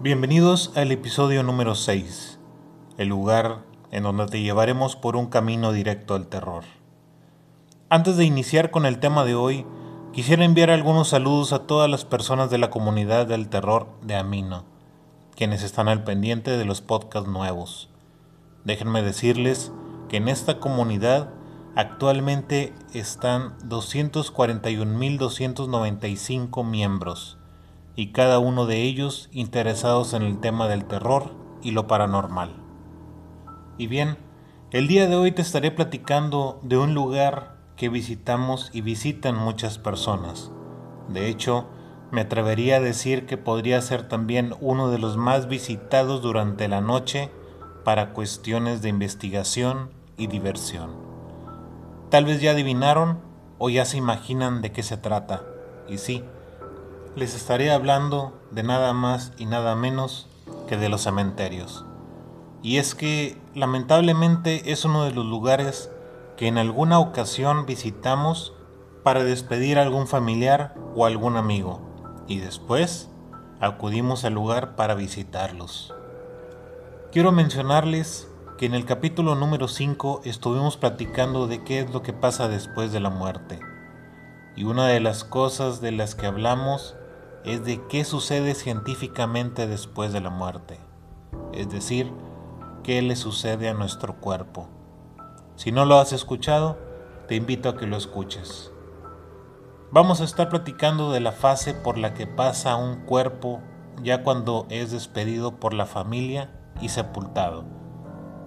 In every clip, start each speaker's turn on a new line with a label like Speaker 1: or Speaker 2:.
Speaker 1: Bienvenidos al episodio número 6, el lugar en donde te llevaremos por un camino directo al terror. Antes de iniciar con el tema de hoy, quisiera enviar algunos saludos a todas las personas de la comunidad del terror de Amino, quienes están al pendiente de los podcasts nuevos. Déjenme decirles que en esta comunidad actualmente están 241.295 miembros y cada uno de ellos interesados en el tema del terror y lo paranormal. Y bien, el día de hoy te estaré platicando de un lugar que visitamos y visitan muchas personas. De hecho, me atrevería a decir que podría ser también uno de los más visitados durante la noche para cuestiones de investigación y diversión. Tal vez ya adivinaron o ya se imaginan de qué se trata. Y sí, les estaré hablando de nada más y nada menos que de los cementerios. Y es que lamentablemente es uno de los lugares que en alguna ocasión visitamos para despedir a algún familiar o algún amigo y después acudimos al lugar para visitarlos. Quiero mencionarles que en el capítulo número 5 estuvimos platicando de qué es lo que pasa después de la muerte. Y una de las cosas de las que hablamos es de qué sucede científicamente después de la muerte, es decir, qué le sucede a nuestro cuerpo. Si no lo has escuchado, te invito a que lo escuches. Vamos a estar platicando de la fase por la que pasa un cuerpo ya cuando es despedido por la familia y sepultado.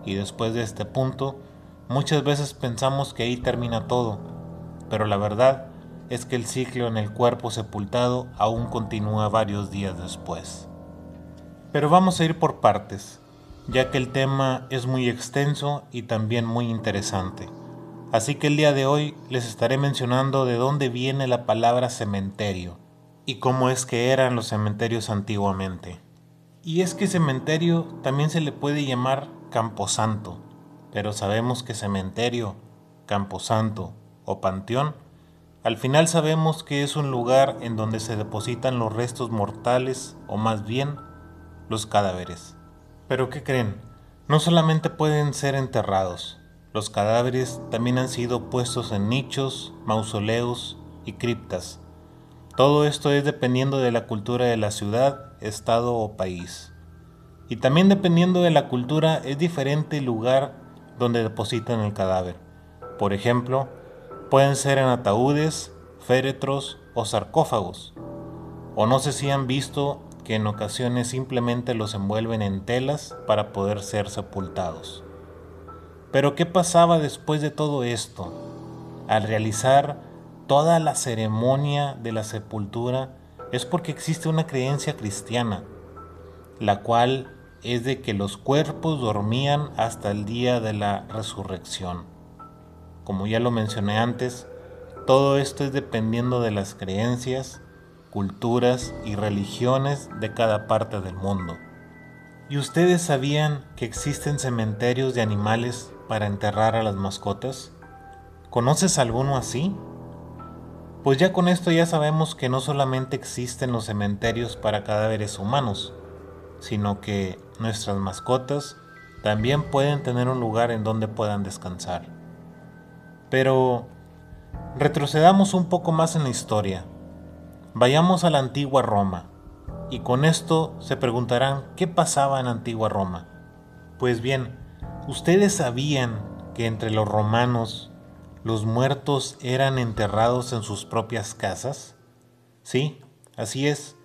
Speaker 1: Y después de este punto, muchas veces pensamos que ahí termina todo, pero la verdad es que el ciclo en el cuerpo sepultado aún continúa varios días después. Pero vamos a ir por partes, ya que el tema es muy extenso y también muy interesante. Así que el día de hoy les estaré mencionando de dónde viene la palabra cementerio y cómo es que eran los cementerios antiguamente. Y es que cementerio también se le puede llamar camposanto, pero sabemos que cementerio, camposanto o panteón al final sabemos que es un lugar en donde se depositan los restos mortales, o más bien, los cadáveres. Pero ¿qué creen? No solamente pueden ser enterrados, los cadáveres también han sido puestos en nichos, mausoleos y criptas. Todo esto es dependiendo de la cultura de la ciudad, estado o país. Y también dependiendo de la cultura es diferente el lugar donde depositan el cadáver. Por ejemplo, Pueden ser en ataúdes, féretros o sarcófagos. O no sé si han visto que en ocasiones simplemente los envuelven en telas para poder ser sepultados. Pero ¿qué pasaba después de todo esto? Al realizar toda la ceremonia de la sepultura es porque existe una creencia cristiana, la cual es de que los cuerpos dormían hasta el día de la resurrección. Como ya lo mencioné antes, todo esto es dependiendo de las creencias, culturas y religiones de cada parte del mundo. ¿Y ustedes sabían que existen cementerios de animales para enterrar a las mascotas? ¿Conoces alguno así? Pues ya con esto ya sabemos que no solamente existen los cementerios para cadáveres humanos, sino que nuestras mascotas también pueden tener un lugar en donde puedan descansar. Pero retrocedamos un poco más en la historia. Vayamos a la antigua Roma. Y con esto se preguntarán qué pasaba en antigua Roma. Pues bien, ¿ustedes sabían que entre los romanos los muertos eran enterrados en sus propias casas? Sí, así es.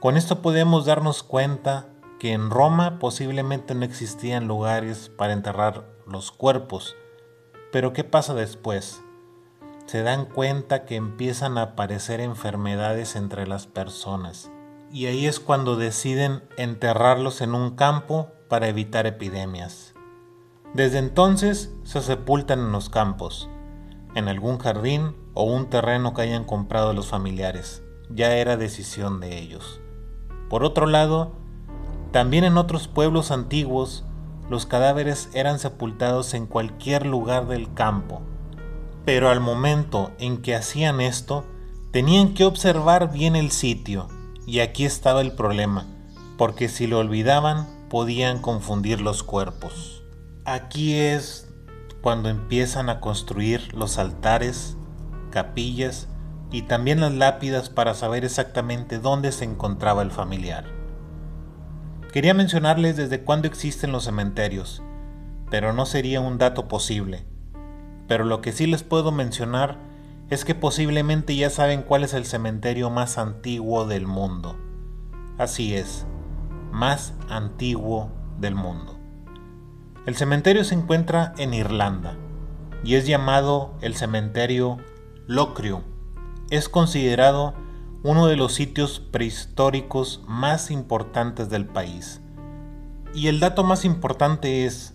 Speaker 1: Con esto podemos darnos cuenta que en Roma posiblemente no existían lugares para enterrar los cuerpos, pero ¿qué pasa después? Se dan cuenta que empiezan a aparecer enfermedades entre las personas. Y ahí es cuando deciden enterrarlos en un campo para evitar epidemias. Desde entonces se sepultan en los campos, en algún jardín o un terreno que hayan comprado los familiares. Ya era decisión de ellos. Por otro lado, también en otros pueblos antiguos los cadáveres eran sepultados en cualquier lugar del campo. Pero al momento en que hacían esto, Tenían que observar bien el sitio, y aquí estaba el problema, porque si lo olvidaban podían confundir los cuerpos. Aquí es cuando empiezan a construir los altares, capillas y también las lápidas para saber exactamente dónde se encontraba el familiar. Quería mencionarles desde cuándo existen los cementerios, pero no sería un dato posible. Pero lo que sí les puedo mencionar es que posiblemente ya saben cuál es el cementerio más antiguo del mundo. Así es, más antiguo del mundo. El cementerio se encuentra en Irlanda y es llamado el cementerio Locriu. Es considerado uno de los sitios prehistóricos más importantes del país. Y el dato más importante es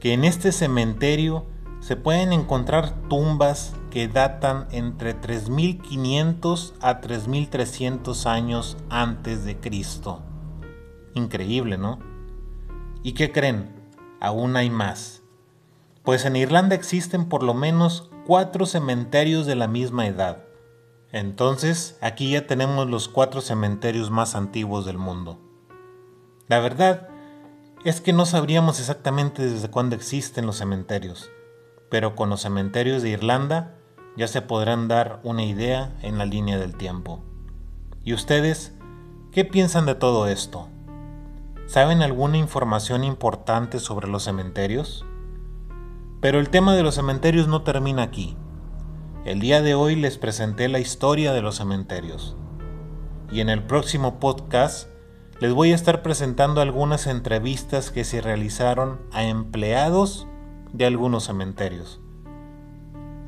Speaker 1: que en este cementerio se pueden encontrar tumbas que datan entre 3500 a 3300 años antes de Cristo. Increíble, ¿no? ¿Y qué creen? Aún hay más. Pues en Irlanda existen por lo menos cuatro cementerios de la misma edad. Entonces, aquí ya tenemos los cuatro cementerios más antiguos del mundo. La verdad es que no sabríamos exactamente desde cuándo existen los cementerios, pero con los cementerios de Irlanda ya se podrán dar una idea en la línea del tiempo. ¿Y ustedes qué piensan de todo esto? ¿Saben alguna información importante sobre los cementerios? Pero el tema de los cementerios no termina aquí. El día de hoy les presenté la historia de los cementerios. Y en el próximo podcast les voy a estar presentando algunas entrevistas que se realizaron a empleados de algunos cementerios.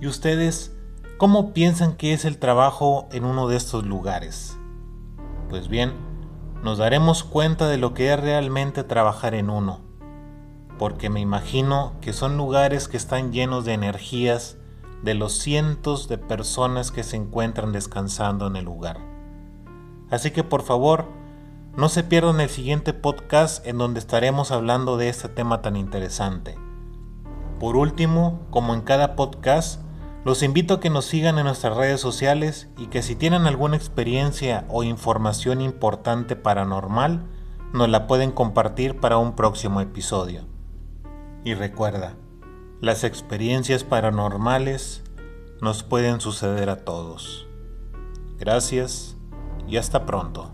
Speaker 1: ¿Y ustedes cómo piensan que es el trabajo en uno de estos lugares? Pues bien, nos daremos cuenta de lo que es realmente trabajar en uno, porque me imagino que son lugares que están llenos de energías de los cientos de personas que se encuentran descansando en el lugar. Así que por favor, no se pierdan el siguiente podcast en donde estaremos hablando de este tema tan interesante. Por último, como en cada podcast, los invito a que nos sigan en nuestras redes sociales y que si tienen alguna experiencia o información importante paranormal, nos la pueden compartir para un próximo episodio. Y recuerda, las experiencias paranormales nos pueden suceder a todos. Gracias y hasta pronto.